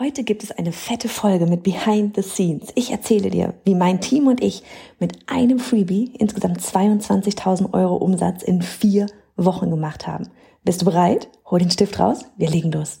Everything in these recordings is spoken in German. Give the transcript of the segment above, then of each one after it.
Heute gibt es eine fette Folge mit Behind the Scenes. Ich erzähle dir, wie mein Team und ich mit einem Freebie insgesamt 22.000 Euro Umsatz in vier Wochen gemacht haben. Bist du bereit? Hol den Stift raus. Wir legen los.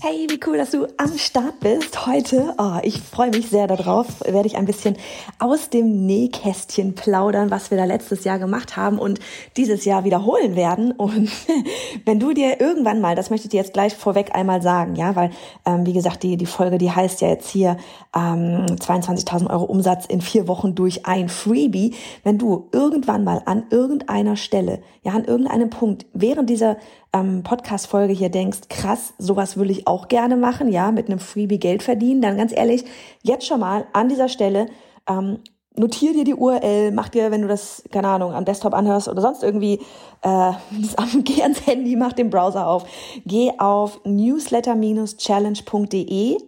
Hey, wie cool, dass du am Start bist heute. Oh, ich freue mich sehr darauf. Werde ich ein bisschen aus dem Nähkästchen plaudern, was wir da letztes Jahr gemacht haben und dieses Jahr wiederholen werden. Und wenn du dir irgendwann mal, das möchte ich dir jetzt gleich vorweg einmal sagen, ja, weil ähm, wie gesagt die die Folge, die heißt ja jetzt hier ähm, 22.000 Euro Umsatz in vier Wochen durch ein Freebie. Wenn du irgendwann mal an irgendeiner Stelle, ja, an irgendeinem Punkt während dieser ähm, Podcast-Folge hier denkst, krass, sowas will ich auch gerne machen, ja, mit einem Freebie Geld verdienen, dann ganz ehrlich, jetzt schon mal an dieser Stelle ähm, notier dir die URL, mach dir, wenn du das, keine Ahnung, am Desktop anhörst oder sonst irgendwie, äh, geh ans Handy, mach den Browser auf, geh auf newsletter-challenge.de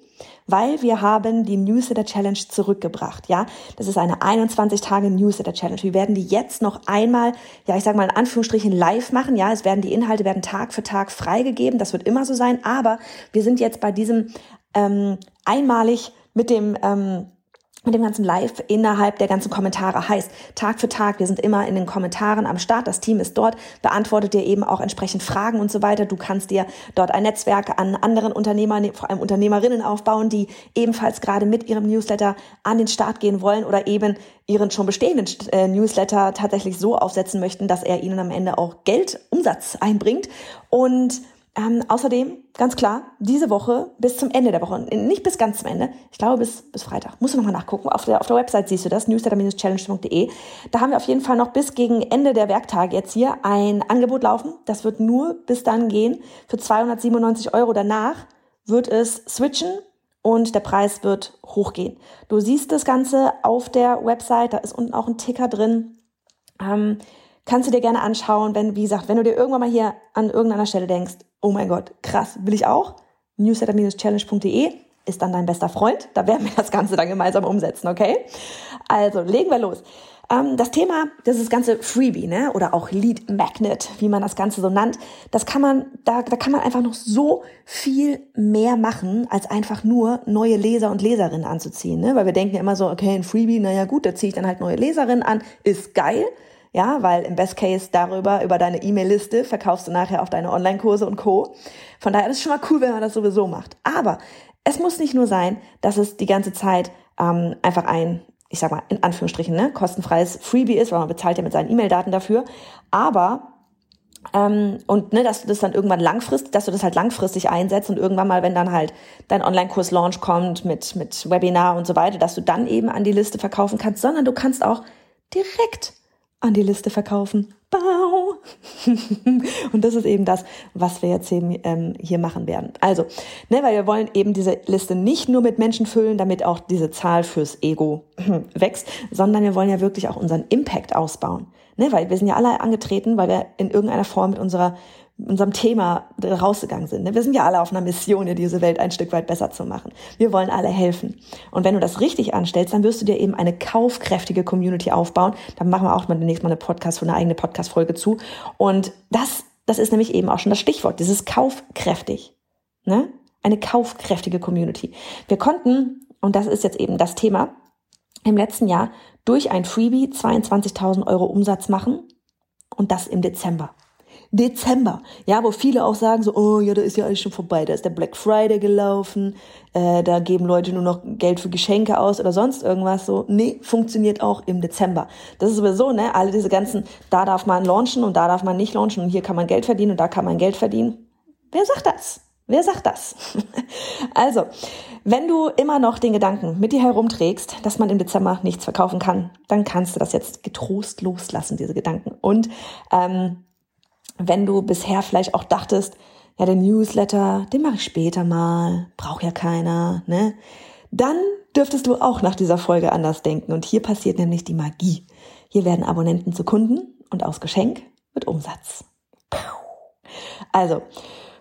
weil wir haben die Newsletter Challenge zurückgebracht, ja. Das ist eine 21 Tage Newsletter Challenge. Wir werden die jetzt noch einmal, ja, ich sag mal in Anführungsstrichen live machen, ja. Es werden die Inhalte werden Tag für Tag freigegeben. Das wird immer so sein. Aber wir sind jetzt bei diesem ähm, einmalig mit dem ähm, mit dem ganzen Live innerhalb der ganzen Kommentare. Heißt Tag für Tag, wir sind immer in den Kommentaren am Start, das Team ist dort, beantwortet dir eben auch entsprechend Fragen und so weiter. Du kannst dir dort ein Netzwerk an anderen Unternehmern, vor allem Unternehmerinnen aufbauen, die ebenfalls gerade mit ihrem Newsletter an den Start gehen wollen oder eben ihren schon bestehenden äh, Newsletter tatsächlich so aufsetzen möchten, dass er ihnen am Ende auch Geld, Umsatz einbringt. Und ähm, außerdem, ganz klar, diese Woche bis zum Ende der Woche, nicht bis ganz zum Ende, ich glaube bis, bis Freitag, musst du nochmal nachgucken, auf der, auf der Website siehst du das, newsletter-challenge.de, da haben wir auf jeden Fall noch bis gegen Ende der Werktage jetzt hier ein Angebot laufen, das wird nur bis dann gehen, für 297 Euro danach wird es switchen und der Preis wird hochgehen. Du siehst das Ganze auf der Website, da ist unten auch ein Ticker drin, ähm, kannst du dir gerne anschauen, wenn, wie gesagt, wenn du dir irgendwann mal hier an irgendeiner Stelle denkst, oh mein Gott, krass, will ich auch? newsletter-challenge.de ist dann dein bester Freund. Da werden wir das Ganze dann gemeinsam umsetzen, okay? Also, legen wir los. Ähm, das Thema, das ist das ganze Freebie, ne? Oder auch Lead Magnet, wie man das Ganze so nennt. Das kann man, da, da kann man einfach noch so viel mehr machen, als einfach nur neue Leser und Leserinnen anzuziehen, ne? Weil wir denken immer so, okay, ein Freebie, naja gut, da ziehe ich dann halt neue Leserinnen an, ist geil. Ja, weil im Best Case darüber, über deine E-Mail-Liste verkaufst du nachher auch deine Online-Kurse und Co. Von daher ist es schon mal cool, wenn man das sowieso macht. Aber es muss nicht nur sein, dass es die ganze Zeit ähm, einfach ein, ich sag mal, in Anführungsstrichen, ne, kostenfreies Freebie ist, weil man bezahlt ja mit seinen E-Mail-Daten dafür. Aber ähm, und ne, dass du das dann irgendwann langfristig, dass du das halt langfristig einsetzt und irgendwann mal, wenn dann halt dein Online-Kurs-Launch kommt mit, mit Webinar und so weiter, dass du dann eben an die Liste verkaufen kannst, sondern du kannst auch direkt an die Liste verkaufen. Bau. und das ist eben das, was wir jetzt eben, ähm, hier machen werden. Also, ne, weil wir wollen eben diese Liste nicht nur mit Menschen füllen, damit auch diese Zahl fürs Ego wächst, sondern wir wollen ja wirklich auch unseren Impact ausbauen. Ne, weil wir sind ja alle angetreten, weil wir in irgendeiner Form mit unserer unserem Thema rausgegangen sind. Ne? Wir sind ja alle auf einer Mission, diese Welt ein Stück weit besser zu machen. Wir wollen alle helfen. Und wenn du das richtig anstellst, dann wirst du dir eben eine kaufkräftige Community aufbauen. Dann machen wir auch mal demnächst mal eine Podcast, eine eigene Podcast-Folge zu. Und das, das ist nämlich eben auch schon das Stichwort, dieses kaufkräftig. Ne? Eine kaufkräftige Community. Wir konnten, und das ist jetzt eben das Thema, im letzten Jahr durch ein Freebie 22.000 Euro Umsatz machen und das im Dezember. Dezember, ja, wo viele auch sagen so, oh ja, da ist ja alles schon vorbei, da ist der Black Friday gelaufen, äh, da geben Leute nur noch Geld für Geschenke aus oder sonst irgendwas so. Nee, funktioniert auch im Dezember. Das ist sowieso, ne, alle diese ganzen, da darf man launchen und da darf man nicht launchen und hier kann man Geld verdienen und da kann man Geld verdienen. Wer sagt das? Wer sagt das? Also, wenn du immer noch den Gedanken mit dir herumträgst, dass man im Dezember nichts verkaufen kann, dann kannst du das jetzt getrost loslassen, diese Gedanken. Und ähm, wenn du bisher vielleicht auch dachtest, ja, den Newsletter, den mache ich später mal, braucht ja keiner, ne? Dann dürftest du auch nach dieser Folge anders denken. Und hier passiert nämlich die Magie. Hier werden Abonnenten zu Kunden und aus Geschenk wird Umsatz. Also,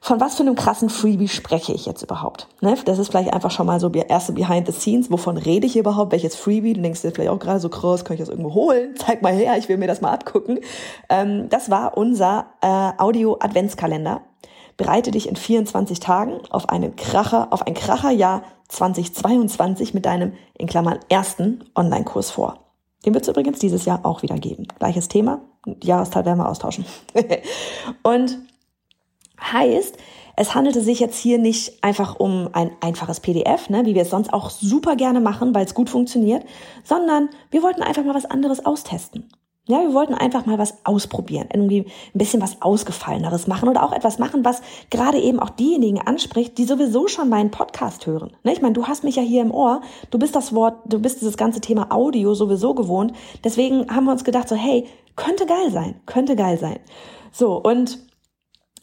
von was für einem krassen Freebie spreche ich jetzt überhaupt? Ne? Das ist vielleicht einfach schon mal so erste Behind the Scenes. Wovon rede ich überhaupt? Welches Freebie? Du denkst dir vielleicht auch gerade so krass, kann ich das irgendwo holen? Zeig mal her, ich will mir das mal abgucken. Ähm, das war unser äh, Audio-Adventskalender. Bereite dich in 24 Tagen auf einen Kracher, auf ein Kracherjahr 2022 mit deinem, in Klammern, ersten Online-Kurs vor. Den wird es übrigens dieses Jahr auch wieder geben. Gleiches Thema, Jahresteil werden wir austauschen. und heißt, es handelte sich jetzt hier nicht einfach um ein einfaches PDF, ne, wie wir es sonst auch super gerne machen, weil es gut funktioniert, sondern wir wollten einfach mal was anderes austesten. Ja, wir wollten einfach mal was ausprobieren, irgendwie ein bisschen was Ausgefalleneres machen oder auch etwas machen, was gerade eben auch diejenigen anspricht, die sowieso schon meinen Podcast hören. Ne? Ich meine, du hast mich ja hier im Ohr, du bist das Wort, du bist dieses ganze Thema Audio sowieso gewohnt. Deswegen haben wir uns gedacht, so hey, könnte geil sein, könnte geil sein. So, und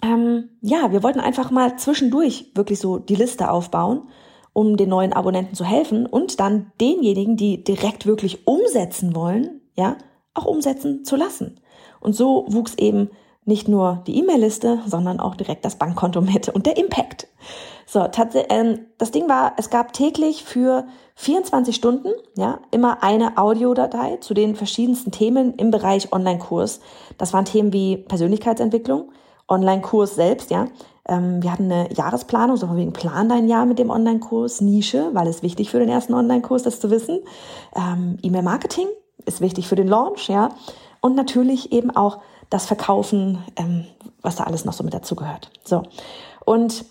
ähm, ja, wir wollten einfach mal zwischendurch wirklich so die Liste aufbauen, um den neuen Abonnenten zu helfen und dann denjenigen, die direkt wirklich umsetzen wollen, ja, auch umsetzen zu lassen. Und so wuchs eben nicht nur die E-Mail-Liste, sondern auch direkt das Bankkonto mit und der Impact. So, ähm, das Ding war, es gab täglich für 24 Stunden, ja, immer eine Audiodatei zu den verschiedensten Themen im Bereich Online-Kurs. Das waren Themen wie Persönlichkeitsentwicklung, Online-Kurs selbst, ja. Ähm, wir hatten eine Jahresplanung, so von wegen plan dein Jahr mit dem Online-Kurs, Nische, weil es wichtig für den ersten Online-Kurs, das zu wissen. Ähm, E-Mail-Marketing, ist wichtig für den Launch, ja. Und natürlich eben auch das Verkaufen, ähm, was da alles noch so mit dazugehört. So. Und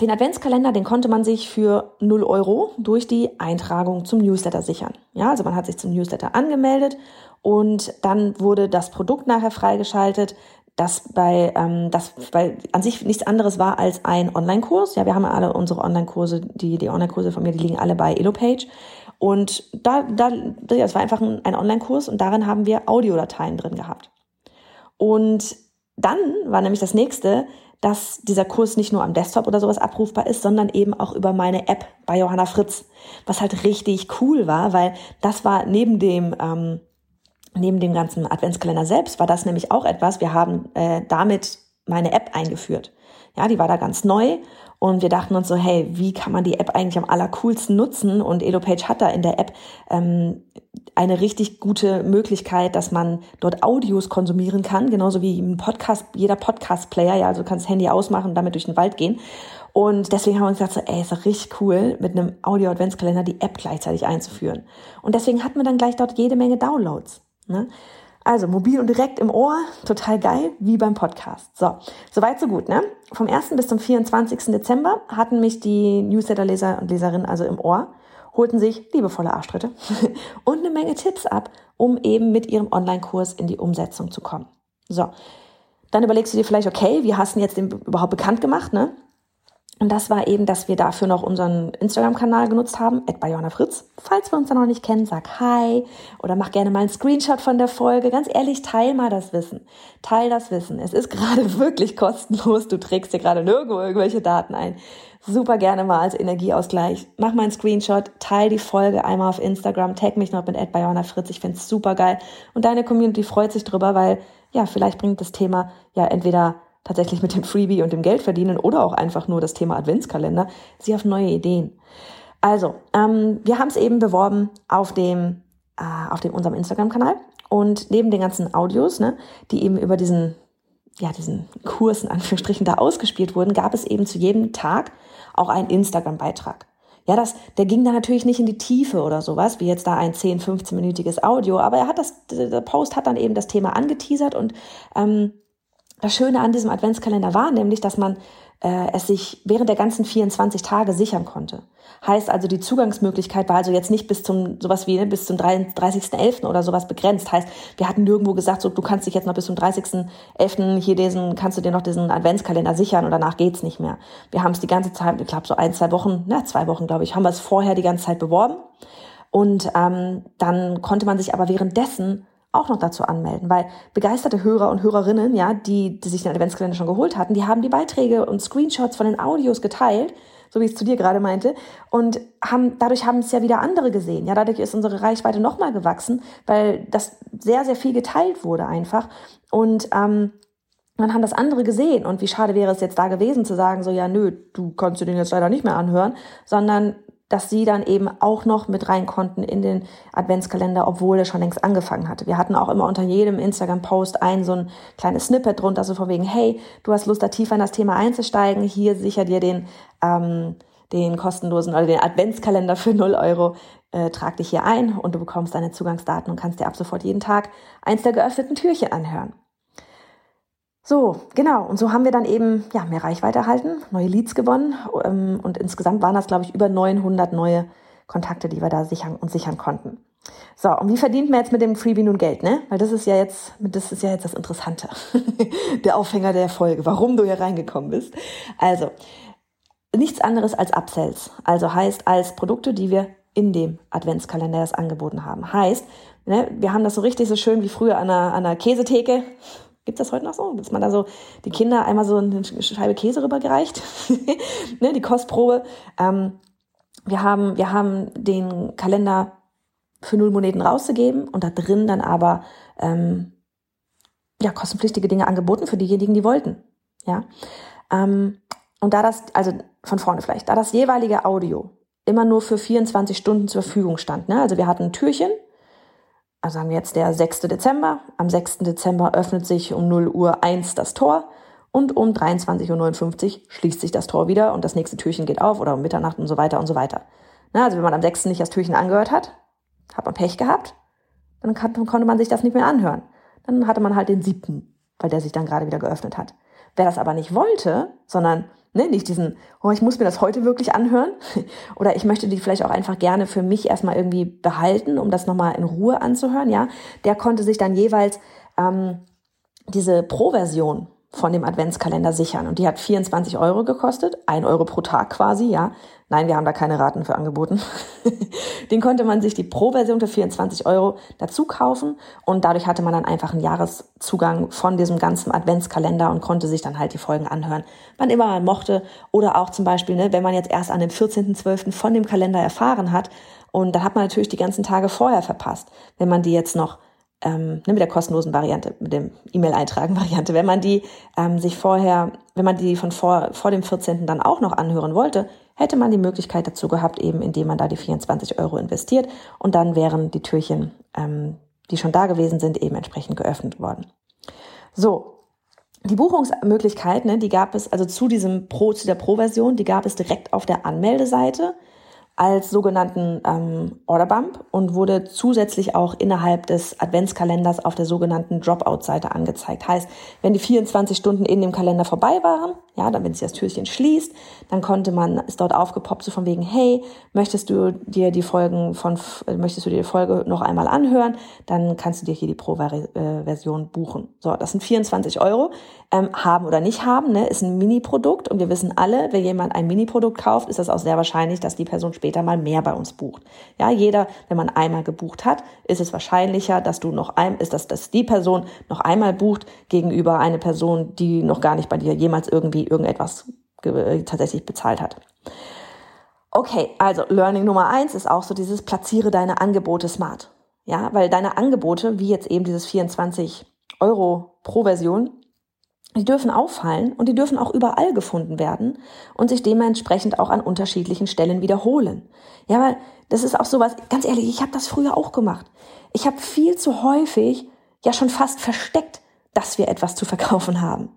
den Adventskalender, den konnte man sich für 0 Euro durch die Eintragung zum Newsletter sichern. Ja, also man hat sich zum Newsletter angemeldet und dann wurde das Produkt nachher freigeschaltet, das bei, ähm, das bei an sich nichts anderes war als ein Online-Kurs. Ja, wir haben ja alle unsere Online-Kurse, die, die Online-Kurse von mir, die liegen alle bei EloPage. Und da, da, das war einfach ein, ein Online-Kurs und darin haben wir Audiodateien drin gehabt. Und dann war nämlich das nächste, dass dieser Kurs nicht nur am Desktop oder sowas abrufbar ist, sondern eben auch über meine App bei Johanna Fritz, was halt richtig cool war, weil das war neben dem ähm, neben dem ganzen Adventskalender selbst war das nämlich auch etwas. Wir haben äh, damit meine App eingeführt. Ja, die war da ganz neu und wir dachten uns so, hey, wie kann man die App eigentlich am allercoolsten nutzen? Und EloPage hat da in der App ähm, eine richtig gute Möglichkeit, dass man dort Audios konsumieren kann, genauso wie ein Podcast, jeder Podcast-Player, ja, also du kannst Handy ausmachen und damit durch den Wald gehen. Und deswegen haben wir uns gedacht, so, ey, ist doch richtig cool, mit einem Audio-Adventskalender die App gleichzeitig einzuführen. Und deswegen hatten wir dann gleich dort jede Menge Downloads. Ne? Also mobil und direkt im Ohr, total geil, wie beim Podcast. So, soweit so gut. Ne? Vom 1. bis zum 24. Dezember hatten mich die Newsletter-Leser und Leserinnen also im Ohr, holten sich liebevolle Arschtritte und eine Menge Tipps ab, um eben mit ihrem Online-Kurs in die Umsetzung zu kommen. So, dann überlegst du dir vielleicht, okay, wie hast du jetzt überhaupt bekannt gemacht? Ne? Und das war eben, dass wir dafür noch unseren Instagram-Kanal genutzt haben, at Fritz. Falls wir uns da noch nicht kennen, sag Hi oder mach gerne mal einen Screenshot von der Folge. Ganz ehrlich, teil mal das Wissen. Teil das Wissen. Es ist gerade wirklich kostenlos. Du trägst dir gerade nirgendwo irgendwelche Daten ein. Super gerne mal als Energieausgleich. Mach mal einen Screenshot, teil die Folge einmal auf Instagram, tag mich noch mit at Fritz. Ich find's super geil. Und deine Community freut sich drüber, weil ja, vielleicht bringt das Thema ja entweder tatsächlich mit dem Freebie und dem Geld verdienen oder auch einfach nur das Thema Adventskalender, sie auf neue Ideen. Also, ähm, wir haben es eben beworben auf dem, äh, auf dem unserem Instagram-Kanal und neben den ganzen Audios, ne, die eben über diesen, ja, diesen Kurs in Anführungsstrichen da ausgespielt wurden, gab es eben zu jedem Tag auch einen Instagram-Beitrag. Ja, das, der ging da natürlich nicht in die Tiefe oder sowas, wie jetzt da ein 10, 15-minütiges Audio, aber er hat das, der Post hat dann eben das Thema angeteasert und ähm, das Schöne an diesem Adventskalender war nämlich, dass man äh, es sich während der ganzen 24 Tage sichern konnte. Heißt also, die Zugangsmöglichkeit war also jetzt nicht bis zum, sowas wie, ne, bis zum 30.11. oder sowas begrenzt. Heißt, wir hatten nirgendwo gesagt, so, du kannst dich jetzt noch bis zum 30.11. hier diesen, kannst du dir noch diesen Adventskalender sichern und danach geht's nicht mehr. Wir haben es die ganze Zeit, ich glaube so ein, zwei Wochen, na, zwei Wochen, glaube ich, haben wir es vorher die ganze Zeit beworben. Und ähm, dann konnte man sich aber währenddessen auch noch dazu anmelden, weil begeisterte Hörer und Hörerinnen, ja, die, die sich den Adventskalender schon geholt hatten, die haben die Beiträge und Screenshots von den Audios geteilt, so wie ich es zu dir gerade meinte, und haben, dadurch haben es ja wieder andere gesehen. Ja, dadurch ist unsere Reichweite nochmal gewachsen, weil das sehr, sehr viel geteilt wurde einfach. Und ähm, dann haben das andere gesehen. Und wie schade wäre es jetzt da gewesen zu sagen, so, ja, nö, du kannst dir den jetzt leider nicht mehr anhören, sondern dass sie dann eben auch noch mit rein konnten in den Adventskalender, obwohl er schon längst angefangen hatte. Wir hatten auch immer unter jedem Instagram-Post ein so ein kleines Snippet drunter, so von wegen, hey, du hast Lust, da tiefer in das Thema einzusteigen, hier sicher dir den, ähm, den kostenlosen oder den Adventskalender für 0 Euro, äh, trag dich hier ein und du bekommst deine Zugangsdaten und kannst dir ab sofort jeden Tag eins der geöffneten Türchen anhören. So, genau. Und so haben wir dann eben ja, mehr Reichweite erhalten, neue Leads gewonnen. Ähm, und insgesamt waren das, glaube ich, über 900 neue Kontakte, die wir da sichern und sichern konnten. So, und wie verdient man jetzt mit dem Freebie nun Geld, ne? Weil das ist ja jetzt, das ist ja jetzt das Interessante. der Aufhänger der Folge, warum du hier reingekommen bist. Also, nichts anderes als Upsells. Also heißt als Produkte, die wir in dem Adventskalender erst angeboten haben. Heißt, ne, wir haben das so richtig so schön wie früher an einer, an einer Käsetheke Gibt das heute noch so? Dass man da so die Kinder einmal so eine Scheibe Käse rübergereicht? ne, die Kostprobe. Ähm, wir, haben, wir haben den Kalender für null Moneten rauszugeben und da drin dann aber ähm, ja, kostenpflichtige Dinge angeboten für diejenigen, die wollten. Ja. Ähm, und da das, also von vorne vielleicht, da das jeweilige Audio immer nur für 24 Stunden zur Verfügung stand. Ne? Also wir hatten ein Türchen, also sagen wir jetzt der 6. Dezember. Am 6. Dezember öffnet sich um 0 Uhr 1 das Tor und um 23.59 Uhr schließt sich das Tor wieder und das nächste Türchen geht auf oder um Mitternacht und so weiter und so weiter. Na, also wenn man am 6. nicht das Türchen angehört hat, hat man Pech gehabt, dann konnte man sich das nicht mehr anhören. Dann hatte man halt den 7., weil der sich dann gerade wieder geöffnet hat. Wer das aber nicht wollte, sondern Ne, nicht diesen, oh, ich muss mir das heute wirklich anhören. Oder ich möchte die vielleicht auch einfach gerne für mich erstmal irgendwie behalten, um das nochmal in Ruhe anzuhören, ja. Der konnte sich dann jeweils ähm, diese Pro-Version von dem Adventskalender sichern. Und die hat 24 Euro gekostet, ein Euro pro Tag quasi, ja. Nein, wir haben da keine Raten für angeboten. Den konnte man sich die Pro-Version für 24 Euro dazu kaufen und dadurch hatte man dann einfach einen Jahreszugang von diesem ganzen Adventskalender und konnte sich dann halt die Folgen anhören, wann immer man mochte. Oder auch zum Beispiel, ne, wenn man jetzt erst an dem 14.12. von dem Kalender erfahren hat und da hat man natürlich die ganzen Tage vorher verpasst. Wenn man die jetzt noch ähm, mit der kostenlosen Variante, mit dem E-Mail-Eintragen-Variante, wenn man die ähm, sich vorher, wenn man die von vor, vor dem 14. dann auch noch anhören wollte, hätte man die Möglichkeit dazu gehabt, eben indem man da die 24 Euro investiert und dann wären die Türchen, ähm, die schon da gewesen sind, eben entsprechend geöffnet worden. So. Die Buchungsmöglichkeit, ne, die gab es also zu diesem Pro, zu der Pro-Version, die gab es direkt auf der Anmeldeseite als sogenannten ähm, Orderbump und wurde zusätzlich auch innerhalb des Adventskalenders auf der sogenannten Dropout-Seite angezeigt. Heißt, wenn die 24 Stunden in dem Kalender vorbei waren, ja, dann wenn sich das Türchen schließt, dann konnte man, ist dort aufgepoppt so von wegen, hey, möchtest du dir die Folgen von, möchtest du dir die Folge noch einmal anhören, dann kannst du dir hier die Pro-Version buchen. So, das sind 24 Euro. Ähm, haben oder nicht haben, ne, ist ein Mini-Produkt und wir wissen alle, wenn jemand ein Mini-Produkt kauft, ist das auch sehr wahrscheinlich, dass die Person später später mal mehr bei uns bucht. Ja, jeder, wenn man einmal gebucht hat, ist es wahrscheinlicher, dass du noch ein, ist das, dass die Person noch einmal bucht gegenüber eine Person, die noch gar nicht bei dir jemals irgendwie irgendetwas tatsächlich bezahlt hat. Okay, also Learning Nummer eins ist auch so dieses platziere deine Angebote smart. Ja, weil deine Angebote, wie jetzt eben dieses 24 Euro pro Version, die dürfen auffallen und die dürfen auch überall gefunden werden und sich dementsprechend auch an unterschiedlichen Stellen wiederholen. Ja, weil das ist auch sowas, ganz ehrlich, ich habe das früher auch gemacht. Ich habe viel zu häufig ja schon fast versteckt, dass wir etwas zu verkaufen haben.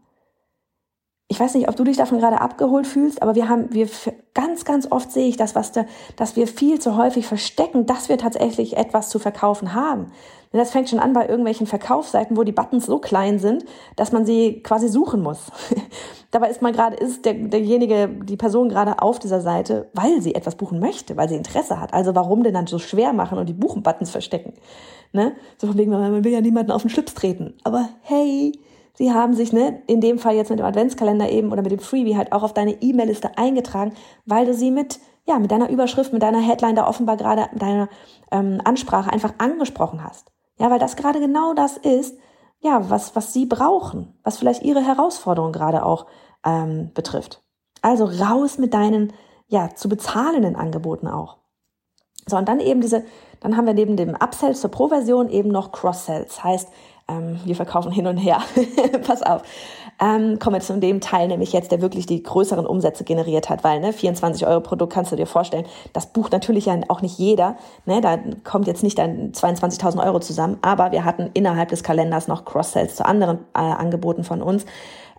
Ich weiß nicht, ob du dich davon gerade abgeholt fühlst, aber wir haben, wir ganz, ganz oft sehe ich das, was da, dass wir viel zu häufig verstecken, dass wir tatsächlich etwas zu verkaufen haben. Denn das fängt schon an bei irgendwelchen Verkaufsseiten, wo die Buttons so klein sind, dass man sie quasi suchen muss. Dabei ist man gerade, ist der, derjenige, die Person gerade auf dieser Seite, weil sie etwas buchen möchte, weil sie Interesse hat. Also warum denn dann so schwer machen und die Buchen-Buttons verstecken? Ne? So von wegen, man will ja niemanden auf den Schlips treten. Aber hey, Sie haben sich, ne, in dem Fall jetzt mit dem Adventskalender eben oder mit dem Freebie halt auch auf deine E-Mail-Liste eingetragen, weil du sie mit, ja, mit deiner Überschrift, mit deiner Headline da offenbar gerade deiner ähm, Ansprache einfach angesprochen hast. Ja, weil das gerade genau das ist, ja, was, was sie brauchen, was vielleicht ihre Herausforderung gerade auch ähm, betrifft. Also raus mit deinen, ja, zu bezahlenden Angeboten auch. So, und dann eben diese, dann haben wir neben dem Upsell zur Pro-Version eben noch Cross-Sells. Heißt, ähm, wir verkaufen hin und her. Pass auf. Ähm, kommen wir zu dem Teil, nämlich jetzt, der wirklich die größeren Umsätze generiert hat, weil ne, 24 Euro Produkt kannst du dir vorstellen, das bucht natürlich ja auch nicht jeder. Ne, da kommt jetzt nicht dann 22.000 Euro zusammen, aber wir hatten innerhalb des Kalenders noch Cross-Sells zu anderen äh, Angeboten von uns.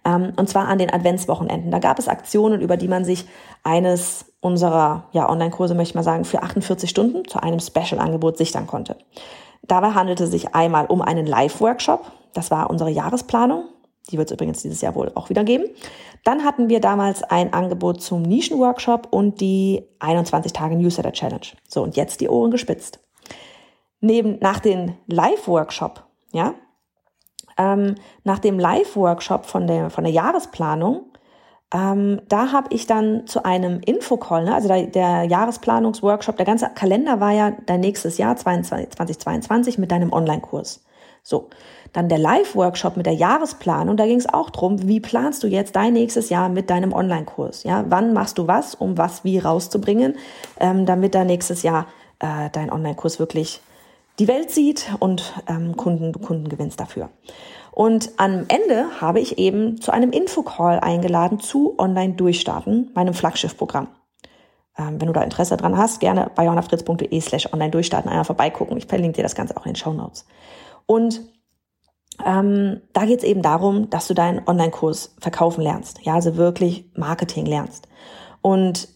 Ähm, und zwar an den Adventswochenenden. Da gab es Aktionen, über die man sich eines unserer ja, Online-Kurse, möchte ich mal sagen, für 48 Stunden zu einem Special-Angebot sichern konnte. Dabei handelte es sich einmal um einen Live-Workshop. Das war unsere Jahresplanung. Die wird es übrigens dieses Jahr wohl auch wieder geben. Dann hatten wir damals ein Angebot zum Nischen-Workshop und die 21 Tage Newsletter Challenge. So, und jetzt die Ohren gespitzt. Neben, nach dem Live-Workshop, ja, ähm, nach dem Live-Workshop von der, von der Jahresplanung ähm, da habe ich dann zu einem Infocall, ne, also der, der Jahresplanungsworkshop, der ganze Kalender war ja dein nächstes Jahr 22, 2022 mit deinem Online-Kurs. So, dann der Live-Workshop mit der Jahresplanung, da ging es auch drum, wie planst du jetzt dein nächstes Jahr mit deinem Online-Kurs? Ja, wann machst du was, um was wie rauszubringen, ähm, damit da nächstes Jahr äh, dein Online-Kurs wirklich die Welt sieht und ähm, Kunden, Kunden gewinnst dafür. Und am Ende habe ich eben zu einem Infocall eingeladen zu Online Durchstarten, meinem Flaggschiffprogramm. Ähm, wenn du da Interesse dran hast, gerne bei jonafritz.de slash online durchstarten einmal vorbeigucken. Ich verlinke dir das Ganze auch in den Show Notes. Und ähm, da geht es eben darum, dass du deinen Online-Kurs verkaufen lernst. Ja, also wirklich Marketing lernst. Und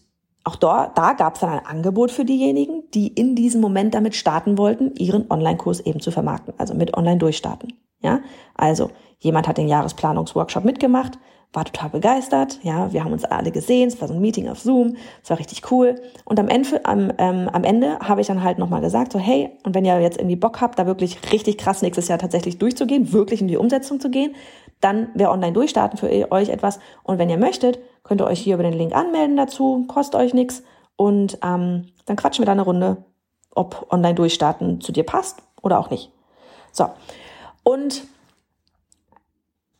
auch da, da gab es dann ein Angebot für diejenigen, die in diesem Moment damit starten wollten, ihren Online-Kurs eben zu vermarkten, also mit Online durchstarten. Ja, also jemand hat den Jahresplanungsworkshop mitgemacht, war total begeistert. Ja, wir haben uns alle gesehen. Es war so ein Meeting auf Zoom. Es war richtig cool. Und am Ende, am, ähm, am Ende habe ich dann halt nochmal gesagt, so hey, und wenn ihr jetzt irgendwie Bock habt, da wirklich richtig krass nächstes Jahr tatsächlich durchzugehen, wirklich in die Umsetzung zu gehen, dann wäre online durchstarten für euch etwas. Und wenn ihr möchtet, könnt ihr euch hier über den Link anmelden dazu, kostet euch nichts. Und ähm, dann quatschen wir da eine Runde, ob online durchstarten zu dir passt oder auch nicht. So. Und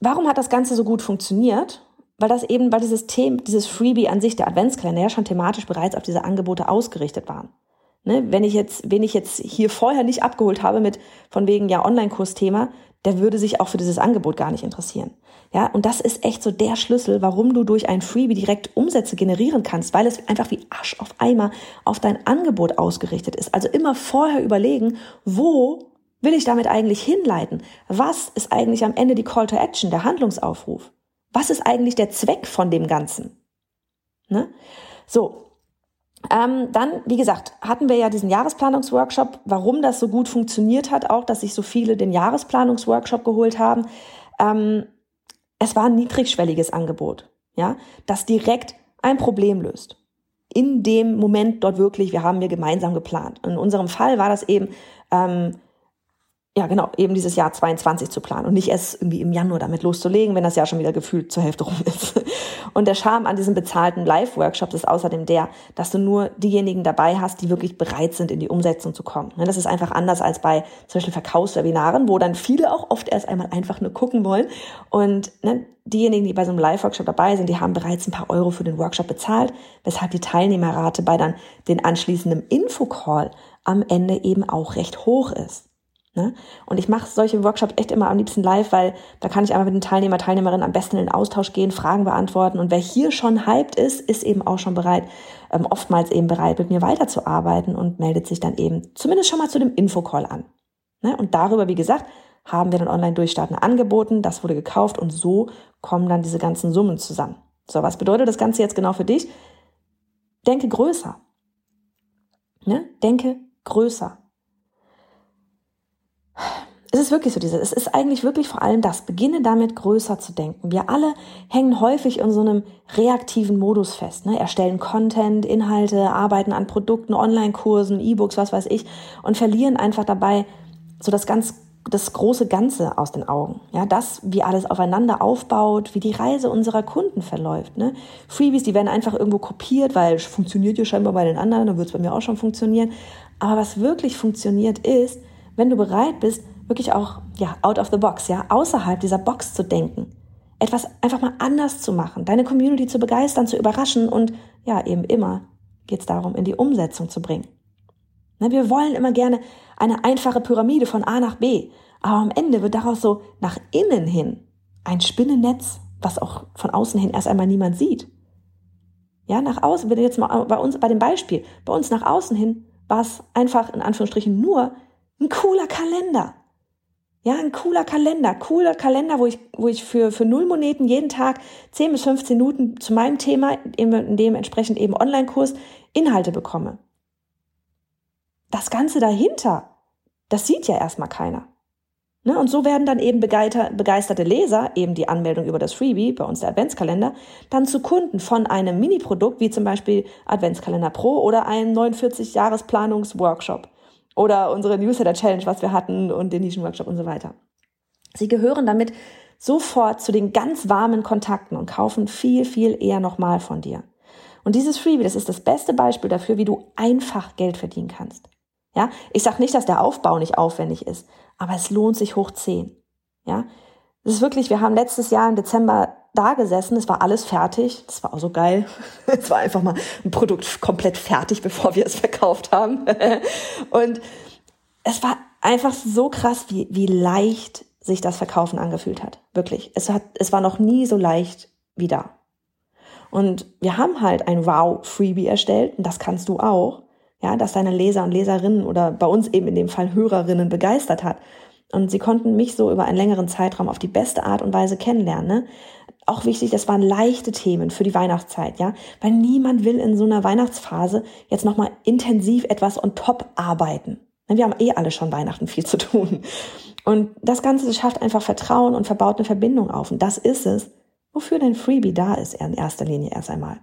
warum hat das Ganze so gut funktioniert? Weil das eben, weil dieses Thema, dieses Freebie an sich, der Adventskalender ja schon thematisch bereits auf diese Angebote ausgerichtet waren. Ne? Wenn ich jetzt, wenn ich jetzt hier vorher nicht abgeholt habe mit von wegen ja Online-Kursthema, der würde sich auch für dieses Angebot gar nicht interessieren. Ja, und das ist echt so der Schlüssel, warum du durch ein Freebie direkt Umsätze generieren kannst, weil es einfach wie Asch auf Eimer auf dein Angebot ausgerichtet ist. Also immer vorher überlegen, wo will ich damit eigentlich hinleiten? Was ist eigentlich am Ende die Call to Action, der Handlungsaufruf? Was ist eigentlich der Zweck von dem Ganzen? Ne? So, ähm, dann, wie gesagt, hatten wir ja diesen Jahresplanungsworkshop. Warum das so gut funktioniert hat, auch, dass sich so viele den Jahresplanungsworkshop geholt haben. Ähm, es war ein niedrigschwelliges Angebot, ja, das direkt ein Problem löst. In dem Moment dort wirklich, wir haben wir gemeinsam geplant. In unserem Fall war das eben ähm, ja genau, eben dieses Jahr 22 zu planen und nicht erst irgendwie im Januar damit loszulegen, wenn das Jahr schon wieder gefühlt zur Hälfte rum ist. Und der Charme an diesen bezahlten Live-Workshops ist außerdem der, dass du nur diejenigen dabei hast, die wirklich bereit sind, in die Umsetzung zu kommen. Ne, das ist einfach anders als bei zum Beispiel Verkaufswebinaren, wo dann viele auch oft erst einmal einfach nur gucken wollen. Und ne, diejenigen, die bei so einem Live-Workshop dabei sind, die haben bereits ein paar Euro für den Workshop bezahlt, weshalb die Teilnehmerrate bei dann den anschließenden Infocall am Ende eben auch recht hoch ist. Ne? Und ich mache solche Workshops echt immer am liebsten live, weil da kann ich einmal mit den Teilnehmer, Teilnehmerinnen am besten in Austausch gehen, Fragen beantworten. Und wer hier schon hyped ist, ist eben auch schon bereit, ähm, oftmals eben bereit, mit mir weiterzuarbeiten und meldet sich dann eben zumindest schon mal zu dem Infocall an. Ne? Und darüber, wie gesagt, haben wir dann online durchstarten angeboten, das wurde gekauft und so kommen dann diese ganzen Summen zusammen. So, was bedeutet das Ganze jetzt genau für dich? Denke größer. Ne? Denke größer. Es ist wirklich so diese, es ist eigentlich wirklich vor allem das, beginne damit größer zu denken. Wir alle hängen häufig in so einem reaktiven Modus fest, ne? erstellen Content, Inhalte, arbeiten an Produkten, Online-Kursen, E-Books, was weiß ich und verlieren einfach dabei so das ganz das große Ganze aus den Augen. Ja, das, wie alles aufeinander aufbaut, wie die Reise unserer Kunden verläuft. Ne? Freebies, die werden einfach irgendwo kopiert, weil funktioniert ja scheinbar bei den anderen, dann wird es bei mir auch schon funktionieren. Aber was wirklich funktioniert ist, wenn du bereit bist, wirklich auch, ja, out of the box, ja, außerhalb dieser Box zu denken. Etwas einfach mal anders zu machen, deine Community zu begeistern, zu überraschen und, ja, eben immer geht es darum, in die Umsetzung zu bringen. Ne, wir wollen immer gerne eine einfache Pyramide von A nach B, aber am Ende wird daraus so nach innen hin ein Spinnennetz, was auch von außen hin erst einmal niemand sieht. Ja, nach außen, wenn jetzt mal bei uns, bei dem Beispiel, bei uns nach außen hin war es einfach in Anführungsstrichen nur ein cooler Kalender. Ja, ein cooler Kalender, cooler Kalender, wo ich, wo ich für, für null Moneten jeden Tag 10 bis 15 Minuten zu meinem Thema, in dem entsprechend eben Online-Kurs, Inhalte bekomme das Ganze dahinter, das sieht ja erstmal keiner. Ne? Und so werden dann eben begeisterte Leser, eben die Anmeldung über das Freebie, bei uns der Adventskalender, dann zu Kunden von einem Mini-Produkt, wie zum Beispiel Adventskalender Pro oder einem 49-Jahres-Planungs-Workshop oder unsere Newsletter-Challenge, was wir hatten und den Nischen-Workshop und so weiter. Sie gehören damit sofort zu den ganz warmen Kontakten und kaufen viel, viel eher nochmal von dir. Und dieses Freebie, das ist das beste Beispiel dafür, wie du einfach Geld verdienen kannst. Ja, ich sage nicht, dass der Aufbau nicht aufwendig ist, aber es lohnt sich hoch zehn. Ja, es ist wirklich, wir haben letztes Jahr im Dezember da gesessen, es war alles fertig, das war auch so geil. Es war einfach mal ein Produkt komplett fertig, bevor wir es verkauft haben. Und es war einfach so krass, wie, wie leicht sich das Verkaufen angefühlt hat. Wirklich. Es hat, es war noch nie so leicht wie da. Und wir haben halt ein Wow-Freebie erstellt, und das kannst du auch ja, das deine Leser und Leserinnen oder bei uns eben in dem Fall Hörerinnen begeistert hat. Und sie konnten mich so über einen längeren Zeitraum auf die beste Art und Weise kennenlernen. Ne? Auch wichtig, das waren leichte Themen für die Weihnachtszeit, ja, weil niemand will in so einer Weihnachtsphase jetzt nochmal intensiv etwas on top arbeiten. Ne, wir haben eh alle schon Weihnachten viel zu tun. Und das Ganze schafft einfach Vertrauen und verbaut eine Verbindung auf. Und das ist es, wofür dein Freebie da ist in erster Linie erst einmal.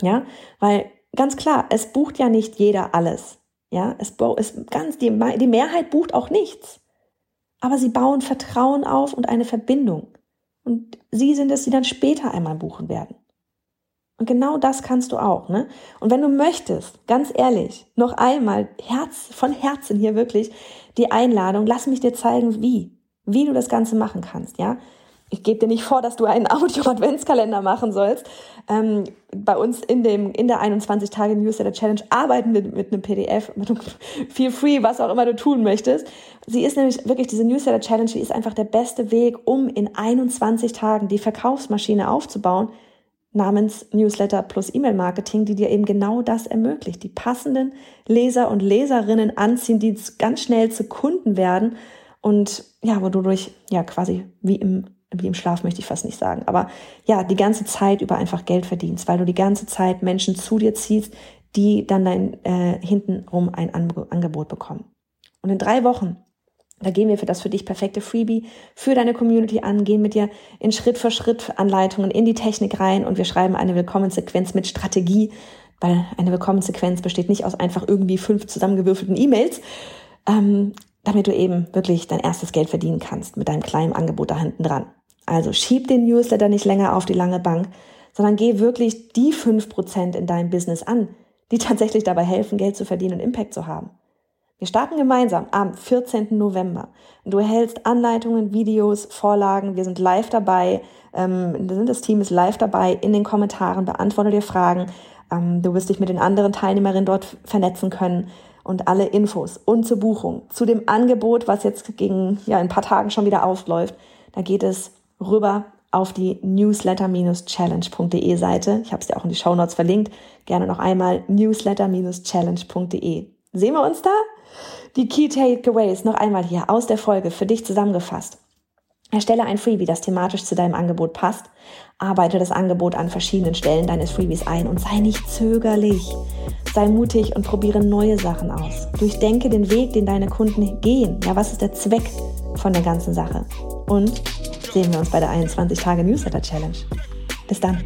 Ja, weil ganz klar, es bucht ja nicht jeder alles. Ja, es ist ganz, die, die Mehrheit bucht auch nichts. Aber sie bauen Vertrauen auf und eine Verbindung. Und sie sind es, die dann später einmal buchen werden. Und genau das kannst du auch, ne? Und wenn du möchtest, ganz ehrlich, noch einmal Herz, von Herzen hier wirklich die Einladung, lass mich dir zeigen, wie, wie du das Ganze machen kannst, ja? Ich gebe dir nicht vor, dass du einen Audio-Adventskalender machen sollst. Ähm, bei uns in dem in der 21 Tage Newsletter Challenge arbeiten wir mit einem PDF, mit einem Feel Free, was auch immer du tun möchtest. Sie ist nämlich wirklich diese Newsletter Challenge, die ist einfach der beste Weg, um in 21 Tagen die Verkaufsmaschine aufzubauen namens Newsletter plus E-Mail Marketing, die dir eben genau das ermöglicht, die passenden Leser und Leserinnen anziehen, die ganz schnell zu Kunden werden und ja, wo du durch ja quasi wie im wie im Schlaf möchte ich fast nicht sagen, aber ja, die ganze Zeit über einfach Geld verdienst, weil du die ganze Zeit Menschen zu dir ziehst, die dann dein äh, hintenrum ein Angebot bekommen. Und in drei Wochen, da gehen wir für das für dich perfekte Freebie für deine Community an, gehen mit dir in Schritt für Schritt Anleitungen in die Technik rein und wir schreiben eine Willkommensequenz mit Strategie, weil eine Willkommensequenz besteht nicht aus einfach irgendwie fünf zusammengewürfelten E-Mails, ähm, damit du eben wirklich dein erstes Geld verdienen kannst mit deinem kleinen Angebot da hinten dran. Also schieb den Newsletter nicht länger auf die lange Bank, sondern geh wirklich die fünf Prozent in deinem Business an, die tatsächlich dabei helfen, Geld zu verdienen und Impact zu haben. Wir starten gemeinsam am 14. November. Du erhältst Anleitungen, Videos, Vorlagen. Wir sind live dabei. Ähm, das Team ist live dabei in den Kommentaren, beantworte dir Fragen. Ähm, du wirst dich mit den anderen Teilnehmerinnen dort vernetzen können und alle Infos und zur Buchung, zu dem Angebot, was jetzt gegen ja, ein paar Tagen schon wieder ausläuft. Da geht es rüber auf die newsletter-challenge.de Seite. Ich habe es dir auch in die Show Notes verlinkt. Gerne noch einmal newsletter-challenge.de. Sehen wir uns da? Die Key Takeaways noch einmal hier aus der Folge für dich zusammengefasst. Erstelle ein Freebie, das thematisch zu deinem Angebot passt. Arbeite das Angebot an verschiedenen Stellen deines Freebies ein und sei nicht zögerlich. Sei mutig und probiere neue Sachen aus. Durchdenke den Weg, den deine Kunden gehen. Ja, was ist der Zweck von der ganzen Sache? Und sehen wir uns bei der 21 Tage Newsletter Challenge. Bis dann.